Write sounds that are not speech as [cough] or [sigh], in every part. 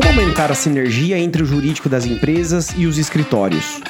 Como aumentar a sinergia entre o jurídico das empresas e os escritórios?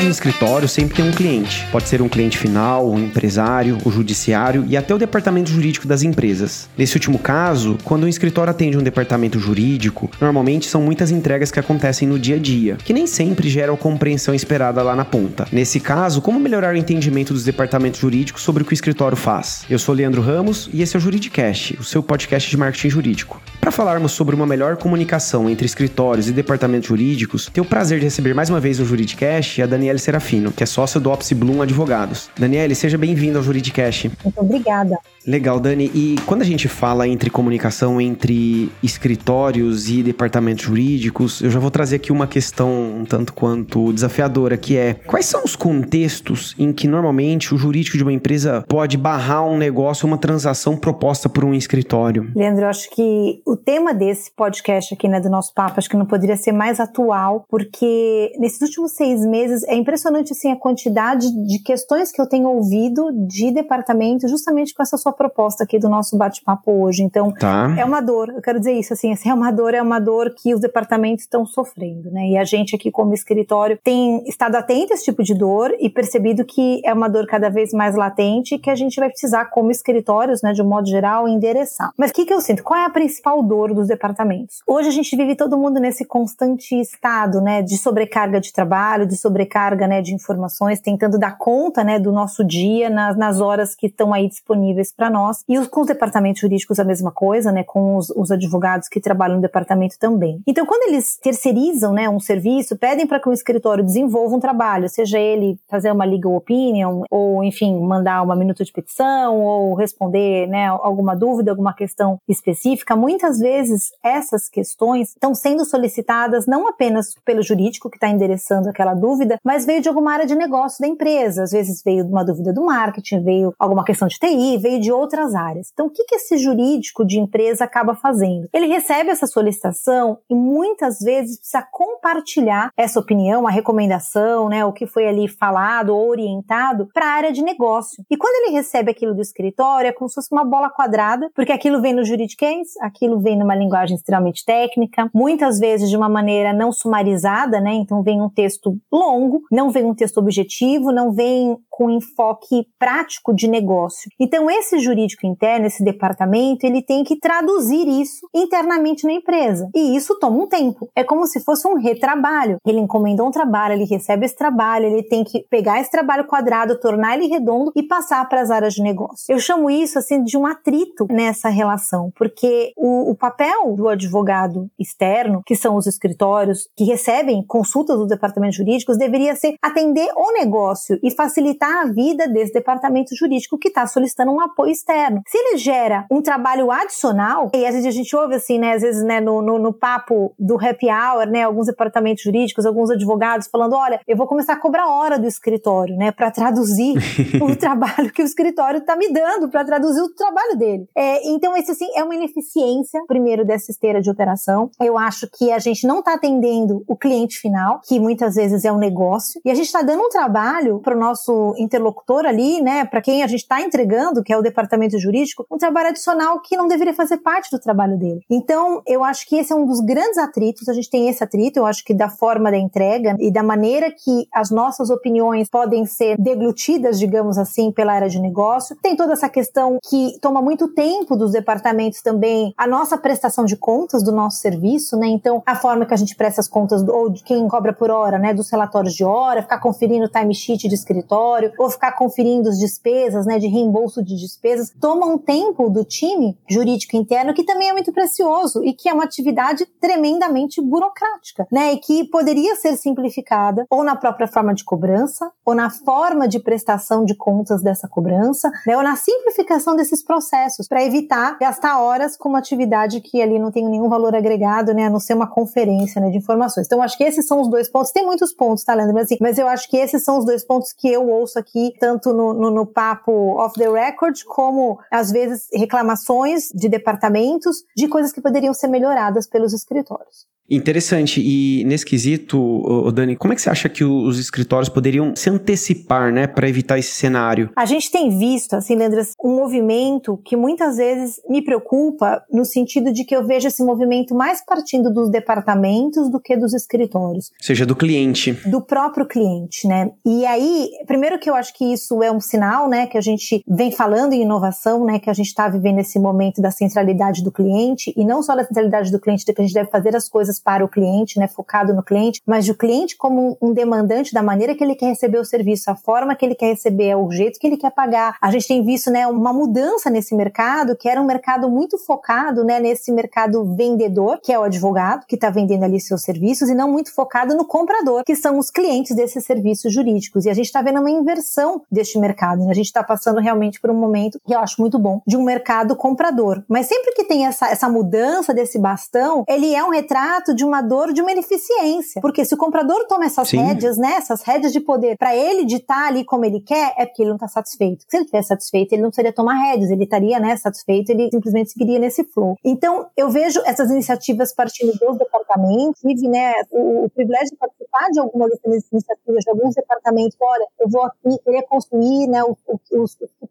De escritório sempre tem um cliente. Pode ser um cliente final, um empresário, o judiciário e até o departamento jurídico das empresas. Nesse último caso, quando um escritório atende um departamento jurídico, normalmente são muitas entregas que acontecem no dia a dia, que nem sempre geram a compreensão esperada lá na ponta. Nesse caso, como melhorar o entendimento dos departamentos jurídicos sobre o que o escritório faz? Eu sou Leandro Ramos e esse é o Juridicast, o seu podcast de marketing jurídico. Para falarmos sobre uma melhor comunicação entre escritórios e departamentos jurídicos, tenho o prazer de receber mais uma vez no Juridicast a Daniele Serafino, que é sócia do Opsi Bloom Advogados. Daniele, seja bem-vindo ao Juridicast. Muito obrigada. Legal, Dani. E quando a gente fala entre comunicação entre escritórios e departamentos jurídicos, eu já vou trazer aqui uma questão um tanto quanto desafiadora, que é quais são os contextos em que normalmente o jurídico de uma empresa pode barrar um negócio, uma transação proposta por um escritório? Leandro, eu acho que o tema desse podcast aqui, né, do nosso papo, acho que não poderia ser mais atual, porque nesses últimos seis meses é impressionante assim a quantidade de questões que eu tenho ouvido de departamento justamente com essa sua proposta aqui do nosso bate-papo hoje. Então, tá. é uma dor, eu quero dizer isso, assim, assim, é uma dor, é uma dor que os departamentos estão sofrendo, né? E a gente aqui como escritório tem estado atento a esse tipo de dor e percebido que é uma dor cada vez mais latente que a gente vai precisar como escritórios, né, de um modo geral, endereçar. Mas o que, que eu sinto? Qual é a principal dor dos departamentos? Hoje a gente vive todo mundo nesse constante estado, né, de sobrecarga de trabalho, de sobrecarga, né, de informações, tentando dar conta, né, do nosso dia nas, nas horas que estão aí disponíveis para nós. E os, com os departamentos jurídicos a mesma coisa, né? Com os, os advogados que trabalham no departamento também. Então, quando eles terceirizam, né, um serviço, pedem para que o escritório desenvolva um trabalho, seja ele fazer uma legal opinion, ou enfim, mandar uma minuta de petição, ou responder, né, alguma dúvida, alguma questão específica, muitas vezes essas questões estão sendo solicitadas não apenas pelo jurídico que está endereçando aquela dúvida, mas veio de alguma área de negócio da empresa. Às vezes veio uma dúvida do marketing, veio alguma questão de TI, veio de outras áreas. Então, o que, que esse jurídico de empresa acaba fazendo? Ele recebe essa solicitação e muitas vezes precisa compartilhar essa opinião, a recomendação, né, o que foi ali falado ou orientado para a área de negócio. E quando ele recebe aquilo do escritório, é como se fosse uma bola quadrada, porque aquilo vem no juridiquês, aquilo vem numa linguagem extremamente técnica, muitas vezes de uma maneira não sumarizada, né? Então vem um texto longo, não vem um texto objetivo, não vem com enfoque prático de negócio. Então esse jurídico interno, esse departamento, ele tem que traduzir isso internamente na empresa. E isso toma um tempo. É como se fosse um retrabalho. Ele encomendou um trabalho, ele recebe esse trabalho, ele tem que pegar esse trabalho quadrado, tornar ele redondo e passar para as áreas de negócio. Eu chamo isso assim de um atrito nessa relação, porque o, o papel do advogado externo, que são os escritórios que recebem consultas dos departamentos jurídicos, deveria ser atender o negócio e facilitar a vida desse departamento jurídico que está solicitando um apoio externo. Se ele gera um trabalho adicional, e às vezes a gente ouve assim, né, às vezes, né, no, no, no papo do happy hour, né, alguns departamentos jurídicos, alguns advogados falando, olha, eu vou começar a cobrar hora do escritório, né, para traduzir [laughs] o trabalho que o escritório está me dando, para traduzir o trabalho dele. É, então, esse, assim, é uma ineficiência, primeiro, dessa esteira de operação. Eu acho que a gente não está atendendo o cliente final, que muitas vezes é um negócio, e a gente está dando um trabalho para o nosso interlocutor ali, né, para quem a gente está entregando, que é o departamento jurídico um trabalho adicional que não deveria fazer parte do trabalho dele. Então, eu acho que esse é um dos grandes atritos. A gente tem esse atrito, eu acho que da forma da entrega e da maneira que as nossas opiniões podem ser deglutidas, digamos assim, pela área de negócio. Tem toda essa questão que toma muito tempo dos departamentos também, a nossa prestação de contas do nosso serviço, né? Então, a forma que a gente presta as contas, ou de quem cobra por hora, né? Dos relatórios de hora, ficar conferindo o timesheet de escritório, ou ficar conferindo as despesas, né? De reembolso de despesas empresas tomam tempo do time jurídico interno, que também é muito precioso e que é uma atividade tremendamente burocrática, né? E que poderia ser simplificada ou na própria forma de cobrança, ou na forma de prestação de contas dessa cobrança, né? Ou na simplificação desses processos, para evitar gastar horas com uma atividade que ali não tem nenhum valor agregado, né? A não ser uma conferência né, de informações. Então, acho que esses são os dois pontos. Tem muitos pontos, tá, Leandro? Mas, assim, mas eu acho que esses são os dois pontos que eu ouço aqui, tanto no, no, no papo off the record, como como, às vezes, reclamações de departamentos de coisas que poderiam ser melhoradas pelos escritórios. Interessante. E nesse quesito, Dani, como é que você acha que os escritórios poderiam se antecipar, né, para evitar esse cenário? A gente tem visto, assim, Leandras, um movimento que muitas vezes me preocupa no sentido de que eu vejo esse movimento mais partindo dos departamentos do que dos escritórios. Ou seja, do cliente. Do próprio cliente, né? E aí, primeiro que eu acho que isso é um sinal, né, que a gente vem falando em inovação, né, que a gente está vivendo esse momento da centralidade do cliente e não só da centralidade do cliente, de que a gente deve fazer as coisas para o cliente, né, focado no cliente, mas o cliente como um demandante da maneira que ele quer receber o serviço, a forma que ele quer receber, o jeito que ele quer pagar. A gente tem visto, né, uma mudança nesse mercado, que era um mercado muito focado, né, nesse mercado vendedor, que é o advogado, que está vendendo ali seus serviços, e não muito focado no comprador, que são os clientes desses serviços jurídicos. E a gente está vendo uma inversão deste mercado. Né? A gente está passando realmente por um momento que eu acho muito bom, de um mercado comprador. Mas sempre que tem essa, essa mudança desse bastão, ele é um retrato de uma dor, de uma ineficiência. Porque se o comprador toma essas Sim. rédeas, né, essas rédeas de poder, para ele ditar ali como ele quer, é porque ele não está satisfeito. Se ele estiver satisfeito, ele não precisaria tomar rédeas, ele estaria né, satisfeito, ele simplesmente seguiria nesse flow. Então, eu vejo essas iniciativas partindo dos departamentos, tive né, o, o privilégio de participar de algumas dessas iniciativas de alguns departamentos. Olha, eu vou aqui querer construir né, os, os, os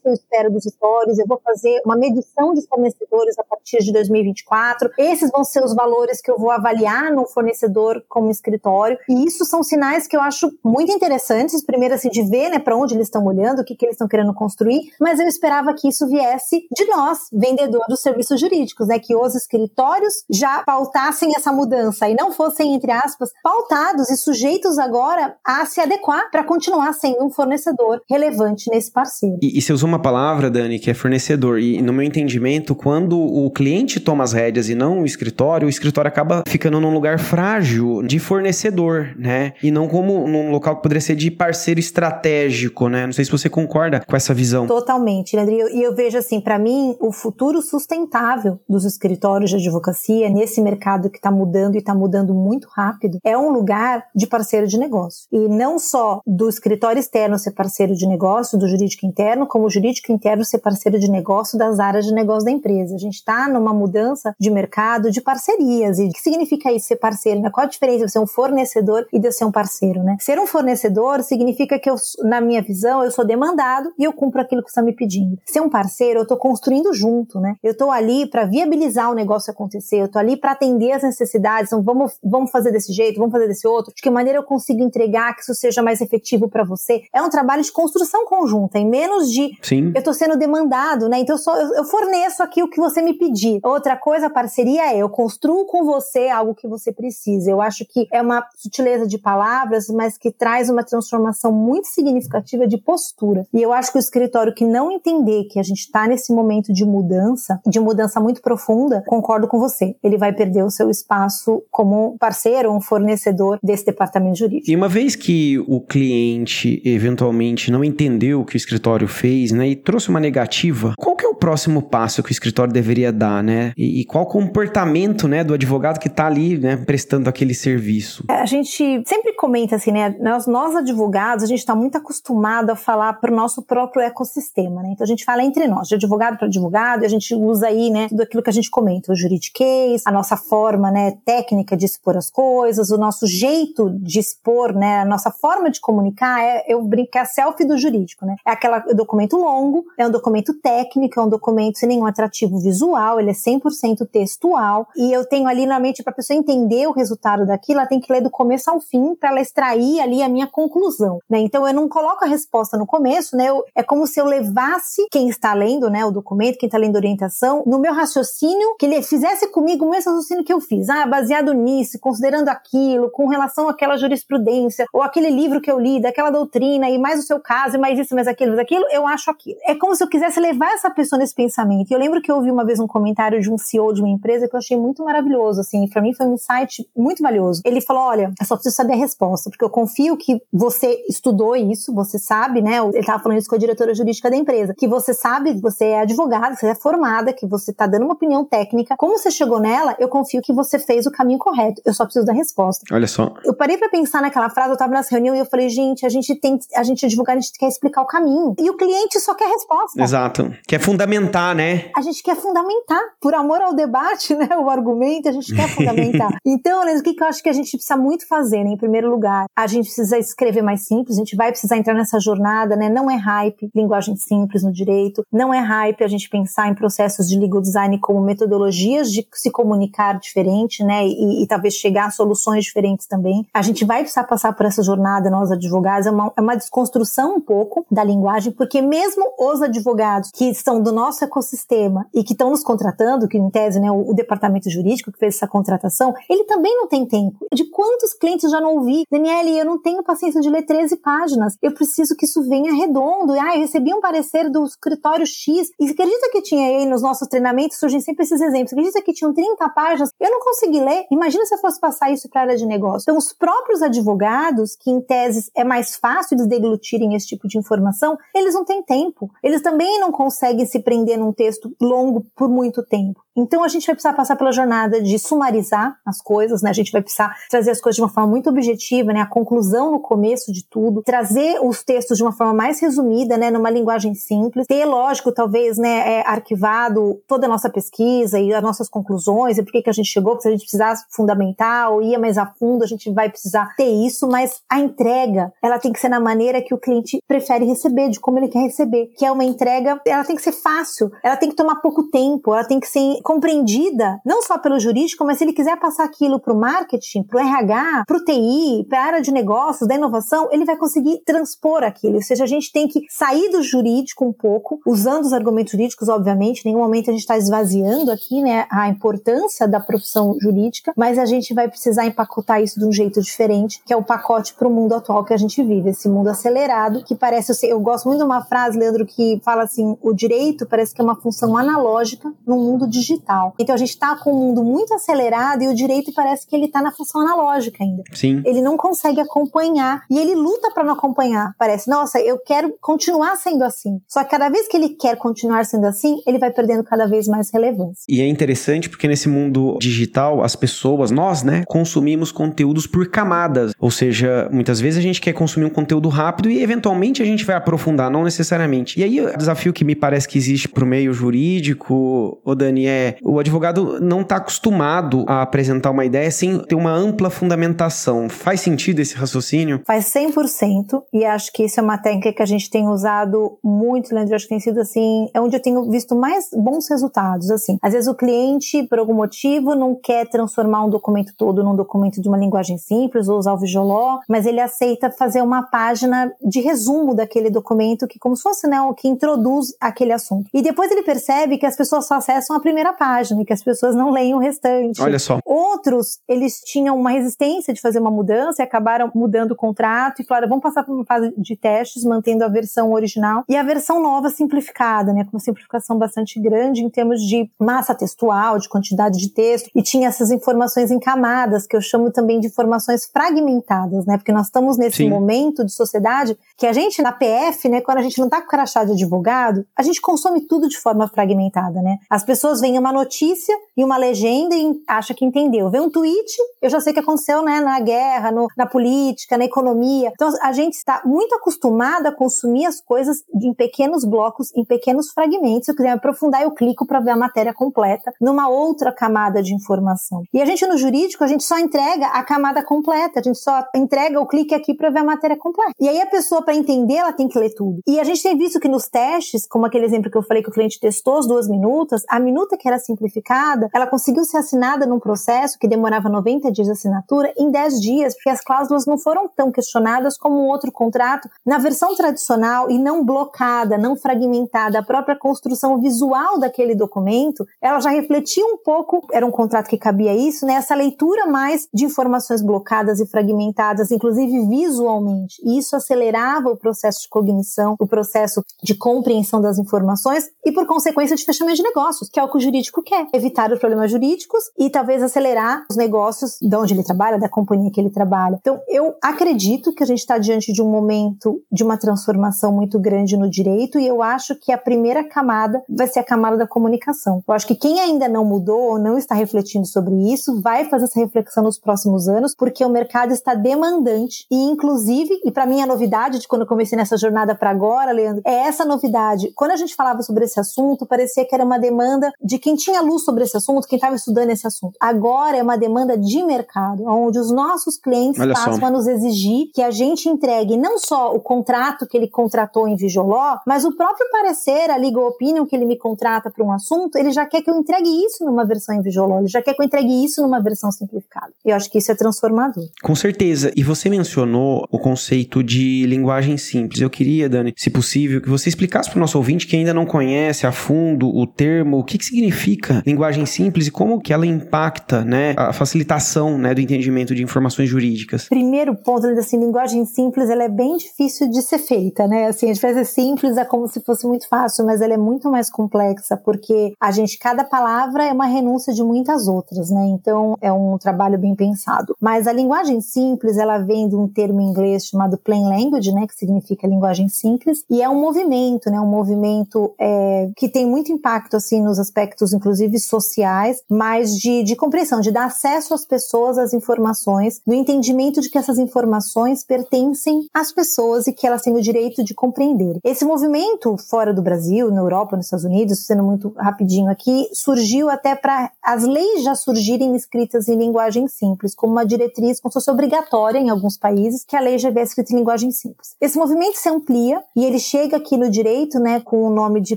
Que eu espero dos stories, eu vou fazer uma medição de fornecedores a partir de 2024. Esses vão ser os valores que eu vou avaliar no fornecedor como escritório. E isso são sinais que eu acho muito interessantes. Primeiro, assim, de ver né, para onde eles estão olhando, o que, que eles estão querendo construir. Mas eu esperava que isso viesse de nós, vendedores dos serviços jurídicos, né? Que os escritórios já pautassem essa mudança e não fossem, entre aspas, pautados e sujeitos agora a se adequar para continuar sendo um fornecedor relevante nesse parceiro. E, e você usou uma palavra, Dani, que é fornecedor. E no meu entendimento, quando o cliente toma as rédeas e não o escritório, o escritório acaba ficando num lugar frágil de fornecedor, né? E não como num local que poderia ser de parceiro estratégico, né? Não sei se você concorda com essa visão. Totalmente, Leandro. E eu, eu vejo assim, para mim, o futuro sustentável dos escritórios de advocacia nesse mercado que está mudando e está mudando muito rápido é um lugar de parceiro de negócio. E não só do escritório externo ser parceiro de negócio, do jurídico interno, como o jurídico interno ser parceiro de negócio das áreas de negócio da empresa. A gente está numa mudança de mercado de parcerias. E o que significa isso, ser parceiro? Né? Qual a diferença de ser um fornecedor e de ser um parceiro? Né? Ser um fornecedor significa que, eu, na minha visão, eu sou demandado e eu cumpro aquilo que você está me pedindo. Ser um parceiro, eu estou construindo junto. Né? Eu estou ali para viabilizar o negócio acontecer, eu estou ali para atender as necessidades. Então, vamos, vamos fazer desse jeito, vamos fazer desse outro. De que maneira eu consigo entregar que isso seja mais efetivo para você? É um trabalho de construção conjunta, em menos de Sim. eu estou sendo demandado, né? Então eu, sou, eu, eu, forneço aqui o que você me pedir. Outra coisa, a parceria é eu construo com você algo que você precisa. Eu acho que é uma sutileza de palavras, mas que traz uma transformação muito significativa de postura. E eu acho que o escritório que não entender que a gente está nesse momento de mudança, de mudança muito profunda, concordo com você. Ele vai perder o seu espaço como parceiro, um fornecedor desse departamento jurídico. E uma vez que o cliente eventualmente não entendeu o que o escritório fez, né, e trouxe uma negativa, qual que é o próximo passo que o escritório deveria dar, né? E, e qual o comportamento, né, do advogado que está ali, né, prestando aquele serviço? A gente sempre comenta assim, né, nós, nós advogados, a gente está muito acostumado a falar para o nosso próprio ecossistema, né? Então a gente fala entre nós, de advogado para advogado, e a gente usa aí, né, tudo aquilo que a gente comenta, o juridiquês, a nossa forma, né, técnica de expor as coisas, o nosso jeito de expor, né, a nossa forma de comunicar é, eu brinco, é a selfie do jurídico, né? É aquela documento longo, é um documento técnico, é um documento sem nenhum atrativo visual, ele é 100% textual, e eu tenho ali na mente para a pessoa entender o resultado daquilo, ela tem que ler do começo ao fim para ela extrair ali a minha conclusão, né? Então eu não coloco a resposta no começo, né? Eu, é como se eu levasse quem está lendo, né, o documento, quem está lendo a orientação, no meu raciocínio, que ele fizesse comigo o mesmo raciocínio que eu fiz. Ah, baseado nisso, considerando aquilo, com relação àquela jurisprudência, ou aquele livro que eu li, daquela doutrina, e mais o seu caso, e mais isso, mais aquilo, mais aquilo, eu acho aquilo. É como se eu quisesse levar essa pessoa nesse pensamento. E eu lembro que eu ouvi uma vez um comentário de um CEO de uma empresa que eu achei muito maravilhoso, assim, para mim foi um insight muito valioso. Ele falou: olha, eu só preciso saber a resposta, porque eu confio que você estudou isso, você sabe, né? Ele estava falando isso com a diretora jurídica da empresa, que você sabe, que você é advogada, você é formada, que você está dando uma opinião técnica. Como você chegou nela, eu confio que você fez o caminho correto. Eu só preciso da resposta. Olha só. Eu parei para pensar naquela frase, eu estava nessa reunião e eu falei, gente, a gente tem, a gente advogado, a gente quer explicar o caminho. E o cliente só quer resposta. Exato. Quer fundamentar, né? A gente quer fundamentar. Por amor ao debate, [laughs] né? O argumento, a gente quer fundamentar. [laughs] então, o que, que eu acho que a gente precisa muito fazer, né? Em primeiro lugar, a gente precisa escrever mais simples, a gente vai precisar entrar nessa jornada, né? Não é hype, linguagem simples no direito, não é hype a gente pensar em processos de legal design como metodologias de se comunicar diferente, né? E, e talvez chegar a soluções diferentes também. A gente vai precisar passar por essa jornada, nós advogados, é uma, é uma desconstrução um pouco da linguagem, porque mesmo os advogados que estão do nosso ecossistema e que estão nos contratando, que em tese, né, o, o departamento jurídico que fez essa contratação, ele também não tem tempo. De quantos clientes já não ouvi? Daniele, eu não tenho paciência de ler 13 páginas. Eu preciso que isso venha redondo. Ah, eu recebi um parecer do escritório X. E acredita que tinha aí nos nossos treinamentos, surgem sempre esses exemplos. Acredita que tinham 30 páginas? Eu não consegui ler. Imagina se eu fosse passar isso para a área de negócio. Então, os próprios advogados, que em teses é mais fácil eles deglutirem esse tipo de informação, eles não têm tempo. Eles também não conseguem se prender num texto longo por muito tempo. Então a gente vai precisar passar pela jornada de sumarizar as coisas, né? A gente vai precisar trazer as coisas de uma forma muito objetiva, né? A conclusão no começo de tudo, trazer os textos de uma forma mais resumida, né? Numa linguagem simples, ter, lógico, talvez, né? É, arquivado toda a nossa pesquisa e as nossas conclusões e por que, que a gente chegou, se a gente precisasse fundamentar ou ia mais a fundo, a gente vai precisar ter isso, mas a entrega, ela tem que ser na maneira que o cliente prefere receber, de como ele quer receber, que é uma entrega, ela tem que ser fácil, ela tem que tomar pouco tempo, ela tem que ser compreendida, não só pelo jurídico, mas se ele quiser passar aquilo para o marketing, para o RH, para o TI, para a área de negócios, da inovação, ele vai conseguir transpor aquilo. Ou seja, a gente tem que sair do jurídico um pouco, usando os argumentos jurídicos, obviamente, em nenhum momento a gente está esvaziando aqui né, a importância da profissão jurídica, mas a gente vai precisar empacotar isso de um jeito diferente, que é o pacote para o mundo atual que a gente vive, esse mundo acelerado, que parece, eu, eu gosto muito de uma frase, Leandro, que fala assim, o direito parece que é uma função analógica no mundo digital digital. Então a gente está com um mundo muito acelerado e o direito parece que ele está na função analógica ainda. Sim. Ele não consegue acompanhar e ele luta para não acompanhar. Parece, nossa, eu quero continuar sendo assim. Só que cada vez que ele quer continuar sendo assim, ele vai perdendo cada vez mais relevância. E é interessante porque nesse mundo digital, as pessoas, nós, né, consumimos conteúdos por camadas. Ou seja, muitas vezes a gente quer consumir um conteúdo rápido e eventualmente a gente vai aprofundar, não necessariamente. E aí o desafio que me parece que existe pro meio jurídico, o Dani, o advogado não está acostumado a apresentar uma ideia sem ter uma ampla fundamentação. Faz sentido esse raciocínio? Faz 100% e acho que isso é uma técnica que a gente tem usado muito, Leandro. Acho que tem sido assim, é onde eu tenho visto mais bons resultados. Assim, às vezes o cliente, por algum motivo, não quer transformar um documento todo num documento de uma linguagem simples ou usar o Visualó, mas ele aceita fazer uma página de resumo daquele documento que, como se fosse né, o que introduz aquele assunto. E depois ele percebe que as pessoas só acessam a primeira página e que as pessoas não leem o restante. Olha só. Outros, eles tinham uma resistência de fazer uma mudança e acabaram mudando o contrato e falaram, vamos passar por uma fase de testes, mantendo a versão original e a versão nova simplificada, né, com uma simplificação bastante grande em termos de massa textual, de quantidade de texto e tinha essas informações em camadas, que eu chamo também de informações fragmentadas, né, porque nós estamos nesse Sim. momento de sociedade que a gente na PF, né, quando a gente não tá com crachá de advogado, a gente consome tudo de forma fragmentada, né? As pessoas veem uma notícia e uma legenda e acha que entendeu. Vê um tweet, eu já sei o que aconteceu, né, na guerra, no, na política, na economia. Então a gente está muito acostumado a consumir as coisas em pequenos blocos, em pequenos fragmentos. Se eu quiser aprofundar, eu clico para ver a matéria completa numa outra camada de informação. E a gente no jurídico, a gente só entrega a camada completa, a gente só entrega o clique aqui para ver a matéria completa. E aí a pessoa para entender, ela tem que ler tudo. E a gente tem visto que nos testes, como aquele exemplo que eu falei que o cliente testou as duas minutas, a minuta que era simplificada, ela conseguiu ser assinada num processo que demorava 90 dias de assinatura em 10 dias, porque as cláusulas não foram tão questionadas como um outro contrato na versão tradicional e não blocada, não fragmentada. A própria construção visual daquele documento, ela já refletia um pouco, era um contrato que cabia isso, né? Essa leitura mais de informações blocadas e fragmentadas, inclusive visualmente. E isso acelerava o processo de cognição, o processo de compreensão das informações e, por consequência, de fechamento de negócios, que é o que o jurídico jurídico quer, evitar os problemas jurídicos e talvez acelerar os negócios de onde ele trabalha, da companhia que ele trabalha. Então, eu acredito que a gente está diante de um momento de uma transformação muito grande no direito e eu acho que a primeira camada vai ser a camada da comunicação. Eu acho que quem ainda não mudou ou não está refletindo sobre isso vai fazer essa reflexão nos próximos anos, porque o mercado está demandante e, inclusive, e para mim a novidade de quando eu comecei nessa jornada para agora, Leandro, é essa novidade. Quando a gente falava sobre esse assunto, parecia que era uma demanda de quem tinha luz sobre esse assunto, quem estava estudando esse assunto. Agora é uma demanda de mercado, onde os nossos clientes Olha passam só. a nos exigir que a gente entregue não só o contrato que ele contratou em Vijoló, mas o próprio parecer, a legal opinion que ele me contrata para um assunto, ele já quer que eu entregue isso numa versão em Vijoló, ele já quer que eu entregue isso numa versão simplificada. Eu acho que isso é transformador. Com certeza. E você mencionou o conceito de linguagem simples. Eu queria, Dani, se possível, que você explicasse para o nosso ouvinte que ainda não conhece a fundo o termo, o que, que significa linguagem simples e como que ela impacta, né, a facilitação, né, do entendimento de informações jurídicas. Primeiro ponto, assim, linguagem simples, ela é bem difícil de ser feita, né? Assim, a gente faz simples é como se fosse muito fácil, mas ela é muito mais complexa, porque a gente, cada palavra é uma renúncia de muitas outras, né? Então, é um trabalho bem pensado. Mas a linguagem simples, ela vem de um termo em inglês chamado plain language, né? Que significa linguagem simples, e é um movimento, né? Um movimento é, que tem muito impacto, assim, nos aspectos, inclusive, sociais, mas de, de compreensão, de dar acesso às pessoas às informações, no entendimento de que essas informações pertencem às pessoas e que elas têm o direito de compreender. Esse movimento fora do Brasil, na Europa, nos Estados Unidos, sendo muito rapidinho aqui, surgiu até para as leis já surgirem escritas em linguagem simples, como uma diretriz como se fosse obrigatória em alguns países, que a lei já é escrita em linguagem simples. Esse movimento se amplia e ele chega aqui no direito, né, com o nome de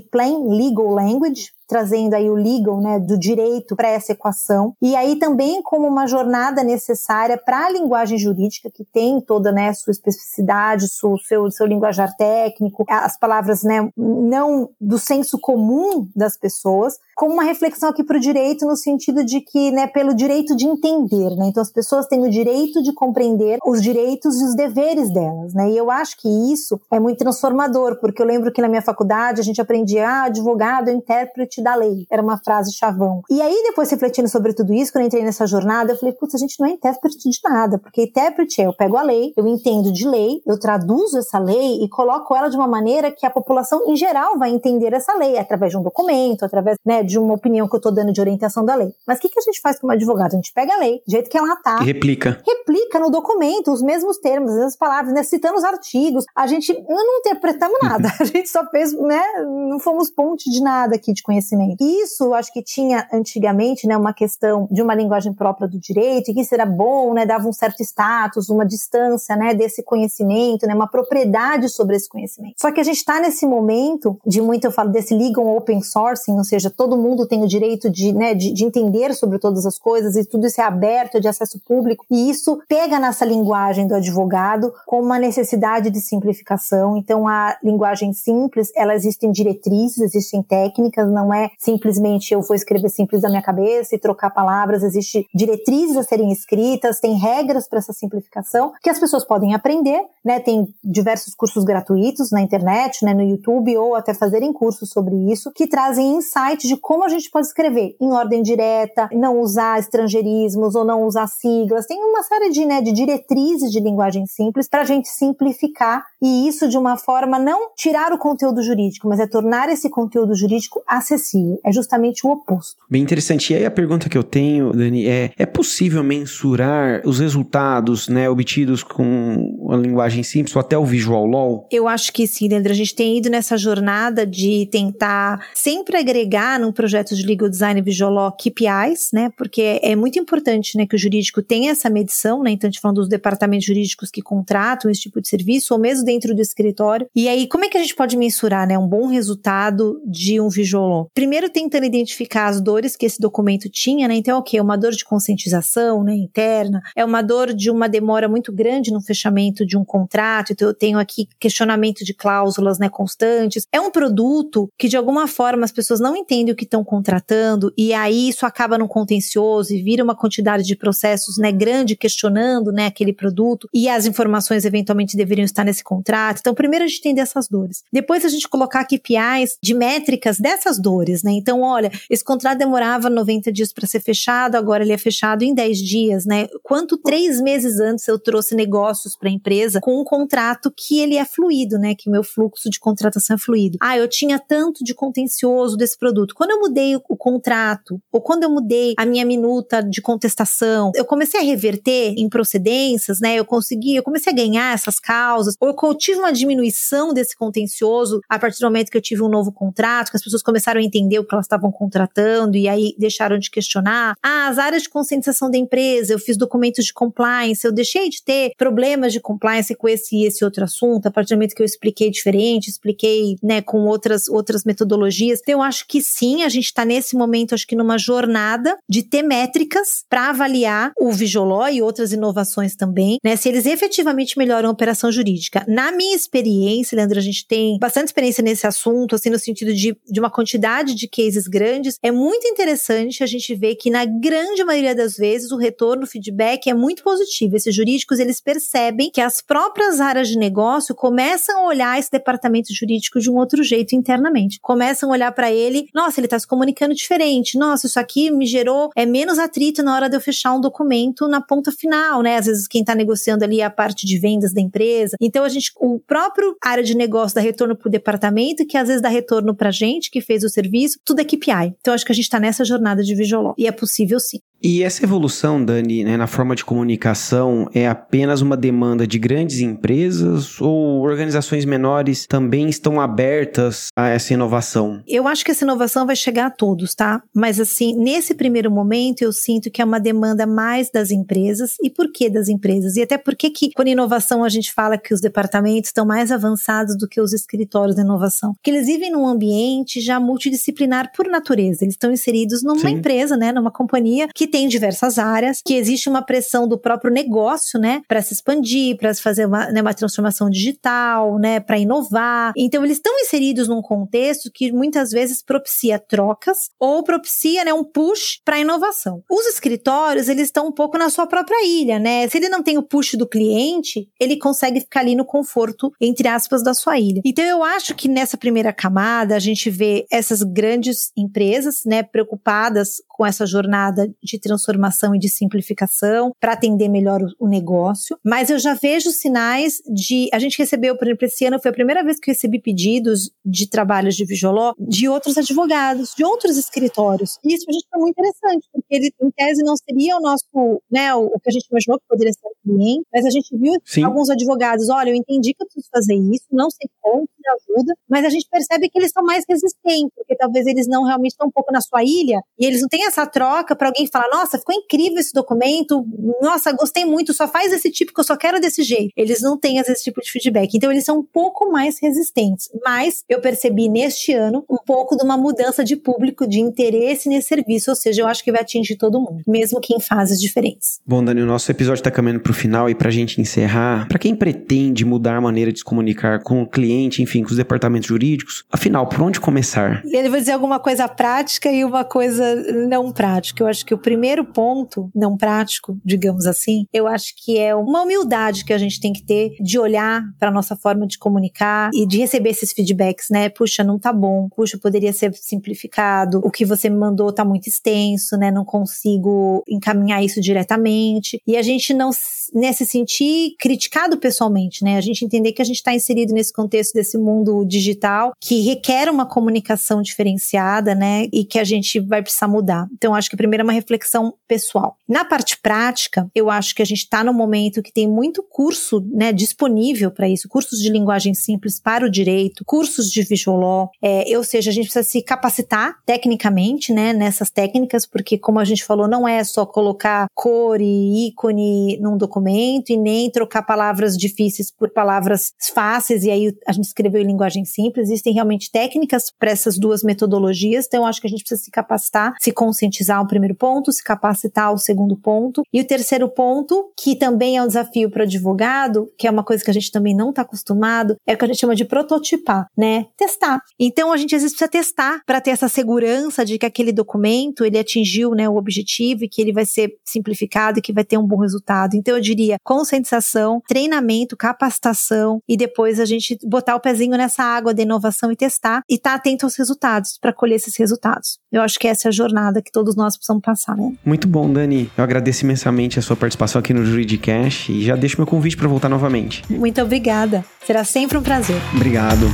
Plain Legal Language, trazendo aí o legal, né, do direito para essa equação. E aí também como uma jornada necessária para a linguagem jurídica, que tem toda, né, sua especificidade, seu, seu, seu linguajar técnico, as palavras, né, não do senso comum das pessoas, como uma reflexão aqui para o direito no sentido de que, né, pelo direito de entender, né, então as pessoas têm o direito de compreender os direitos e os deveres delas, né, e eu acho que isso é muito transformador, porque eu lembro que na minha faculdade a gente aprendia, ah, advogado, intérprete da lei, era uma frase chavão. E aí depois refletindo sobre tudo isso, quando eu entrei nessa jornada, eu falei, putz, a gente não é intérprete de nada, porque intérprete é, eu pego a lei, eu entendo de lei, eu traduzo essa lei e coloco ela de uma maneira que a população em geral vai entender essa lei, através de um documento, através, né, de uma opinião que eu estou dando de orientação da lei. Mas o que, que a gente faz como advogado? A gente pega a lei, do jeito que ela está. E replica. Replica no documento os mesmos termos, as mesmas palavras, né? Citando os artigos. A gente não interpretamos nada. [laughs] a gente só fez, né? Não fomos ponte de nada aqui de conhecimento. Isso, eu acho que tinha antigamente, né? Uma questão de uma linguagem própria do direito, e que isso era bom, né? Dava um certo status, uma distância, né? Desse conhecimento, né? Uma propriedade sobre esse conhecimento. Só que a gente está nesse momento de muito, eu falo desse legal open sourcing, ou seja, todo mundo tem o direito de, né, de, de, entender sobre todas as coisas e tudo isso é aberto, é de acesso público, e isso pega nessa linguagem do advogado com uma necessidade de simplificação. Então, a linguagem simples, ela existem diretrizes, existem técnicas, não é simplesmente eu vou escrever simples da minha cabeça e trocar palavras, existe diretrizes a serem escritas, tem regras para essa simplificação que as pessoas podem aprender, né? Tem diversos cursos gratuitos na internet, né, no YouTube ou até fazerem cursos sobre isso que trazem insights de como a gente pode escrever em ordem direta, não usar estrangeirismos ou não usar siglas. Tem uma série de, né, de diretrizes de linguagem simples para a gente simplificar e isso de uma forma não tirar o conteúdo jurídico, mas é tornar esse conteúdo jurídico acessível. É justamente o oposto. Bem interessante. E aí a pergunta que eu tenho, Dani, é: é possível mensurar os resultados né, obtidos com a linguagem simples ou até o visual law? Eu acho que sim, Leandro. A gente tem ido nessa jornada de tentar sempre agregar num projeto de legal design visual law KPIs, né? Porque é, é muito importante né, que o jurídico tenha essa medição, né? Então, a gente falando dos departamentos jurídicos que contratam esse tipo de serviço, ou mesmo dentro do escritório. E aí, como é que a gente pode mensurar né, um bom resultado de um visual law? Primeiro, tentando identificar as dores que esse documento tinha, né? Então, é o quê? Uma dor de conscientização né, interna, é uma dor de uma demora muito grande no fechamento de um contrato, então eu tenho aqui questionamento de cláusulas né, constantes. É um produto que, de alguma forma, as pessoas não entendem o que que estão contratando, e aí isso acaba num contencioso e vira uma quantidade de processos né, grande questionando né, aquele produto, e as informações eventualmente deveriam estar nesse contrato. Então, primeiro a gente entender essas dores. Depois a gente colocar KPIs de métricas dessas dores, né? Então, olha, esse contrato demorava 90 dias para ser fechado, agora ele é fechado em 10 dias, né? Quanto três meses antes eu trouxe negócios para a empresa com um contrato que ele é fluido, né? Que meu fluxo de contratação é fluido. Ah, eu tinha tanto de contencioso desse produto. Quando eu mudei o contrato, ou quando eu mudei a minha minuta de contestação, eu comecei a reverter em procedências, né? Eu consegui, eu comecei a ganhar essas causas, ou eu tive uma diminuição desse contencioso a partir do momento que eu tive um novo contrato, que as pessoas começaram a entender o que elas estavam contratando e aí deixaram de questionar. Ah, as áreas de conscientização da empresa, eu fiz documentos de compliance, eu deixei de ter problemas de compliance com esse e esse outro assunto, a partir do momento que eu expliquei diferente, expliquei, né, com outras, outras metodologias. Então, eu acho que sim, a gente está nesse momento, acho que numa jornada de ter métricas para avaliar o Vijoló e outras inovações também, né, se eles efetivamente melhoram a operação jurídica. Na minha experiência, Leandro, a gente tem bastante experiência nesse assunto, assim, no sentido de, de uma quantidade de cases grandes. É muito interessante a gente ver que, na grande maioria das vezes, o retorno, o feedback é muito positivo. Esses jurídicos, eles percebem que as próprias áreas de negócio começam a olhar esse departamento jurídico de um outro jeito internamente. Começam a olhar para ele, nossa, ele está se comunicando diferente. Nossa, isso aqui me gerou é menos atrito na hora de eu fechar um documento na ponta final, né? Às vezes quem está negociando ali é a parte de vendas da empresa. Então a gente, o próprio área de negócio dá retorno para o departamento, que às vezes dá retorno para a gente que fez o serviço, tudo é KPI. Então acho que a gente está nessa jornada de Visual E é possível sim. E essa evolução, Dani, né, na forma de comunicação é apenas uma demanda de grandes empresas ou organizações menores também estão abertas a essa inovação? Eu acho que essa inovação vai chegar a todos, tá? Mas assim, nesse primeiro momento eu sinto que é uma demanda mais das empresas. E por que das empresas? E até porque que quando inovação a gente fala que os departamentos estão mais avançados do que os escritórios de inovação? Porque eles vivem num ambiente já multidisciplinar por natureza. Eles estão inseridos numa Sim. empresa, né, numa companhia que tem diversas áreas, que existe uma pressão do próprio negócio, né, para se expandir, para fazer uma, né, uma transformação digital, né, para inovar. Então eles estão inseridos num contexto que muitas vezes propicia trocas ou propicia, né, um push para inovação. Os escritórios, eles estão um pouco na sua própria ilha, né? Se ele não tem o push do cliente, ele consegue ficar ali no conforto, entre aspas, da sua ilha. Então eu acho que nessa primeira camada a gente vê essas grandes empresas, né, preocupadas com essa jornada de transformação e de simplificação para atender melhor o, o, negócio. Mas eu já vejo sinais de. A gente recebeu, por exemplo, esse ano foi a primeira vez que eu recebi pedidos de trabalhos de Vijoló de outros advogados, de outros escritórios. E isso a gente foi muito interessante, porque ele, em tese, não seria o nosso, né, o, o que a gente imaginou que poderia ser o cliente, mas a gente viu Sim. alguns advogados, olha, eu entendi que eu preciso fazer isso, não sei como, me ajuda, mas a gente percebe que eles são mais resistentes, porque talvez eles não realmente estão um pouco na sua ilha e eles não têm essa troca para alguém falar, nossa, ficou incrível esse documento, nossa, gostei muito, só faz esse tipo que eu só quero desse jeito. Eles não têm esse tipo de feedback. Então eles são um pouco mais resistentes. Mas eu percebi neste ano um pouco de uma mudança de público, de interesse nesse serviço, ou seja, eu acho que vai atingir todo mundo, mesmo que em fases diferentes. Bom, Dani, o nosso episódio está caminhando para o final e para a gente encerrar, para quem pretende mudar a maneira de se comunicar com o cliente, enfim, com os departamentos jurídicos, afinal, por onde começar? Ele vai dizer alguma coisa prática e uma coisa não prática. Eu acho que o primeiro ponto, não prático, digamos assim, eu acho que é uma humildade que a gente tem que ter de olhar para nossa forma de comunicar e de receber esses feedbacks, né? Puxa, não tá bom. Puxa, poderia ser simplificado. O que você me mandou tá muito extenso, né? Não consigo encaminhar isso diretamente. E a gente não né, se sentir criticado pessoalmente, né? A gente entender que a gente está inserido nesse contexto desse mundo digital que requer uma comunicação diferenciada, né? E que a gente vai precisar mudar. Então, acho que primeiro é uma reflexão pessoal. Na parte prática, eu acho que a gente está no momento que tem muito curso, né, disponível para isso, cursos de linguagem simples para o direito, cursos de visual law, é, ou seja, a gente precisa se capacitar tecnicamente, né, nessas técnicas, porque como a gente falou, não é só colocar cor e ícone num documento e nem trocar palavras difíceis por palavras fáceis e aí a gente escreveu em linguagem simples. Existem realmente técnicas para essas duas metodologias, então eu acho que a gente precisa se capacitar, se conscientizar o primeiro ponto, se capacitar o segundo ponto. E o terceiro ponto, que também é um desafio para o advogado, que é uma coisa que a gente também não está acostumado, é o que a gente chama de prototipar, né? Testar. Então a gente às vezes precisa testar para ter essa segurança de que aquele documento ele atingiu né, o objetivo e que ele vai ser simplificado e que vai ter um bom resultado. Então eu diria conscientização, treinamento, capacitação e depois a gente botar o pezinho nessa água da inovação e testar e estar tá atento aos resultados para colher esses resultados. Eu acho que essa é a jornada que todos nós precisamos passar, né? Muito bom, Dani. Eu agradeço imensamente a sua participação aqui no Juridicast e já deixo meu convite para voltar novamente. Muito obrigada. Será sempre um prazer. Obrigado.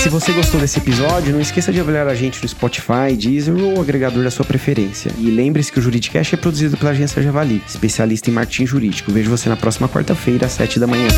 se você gostou desse episódio, não esqueça de avaliar a gente no Spotify, Deezer ou agregador da sua preferência. E lembre-se que o Juridicast é produzido pela agência Javali, especialista em marketing jurídico. Vejo você na próxima quarta-feira, às 7 da manhã.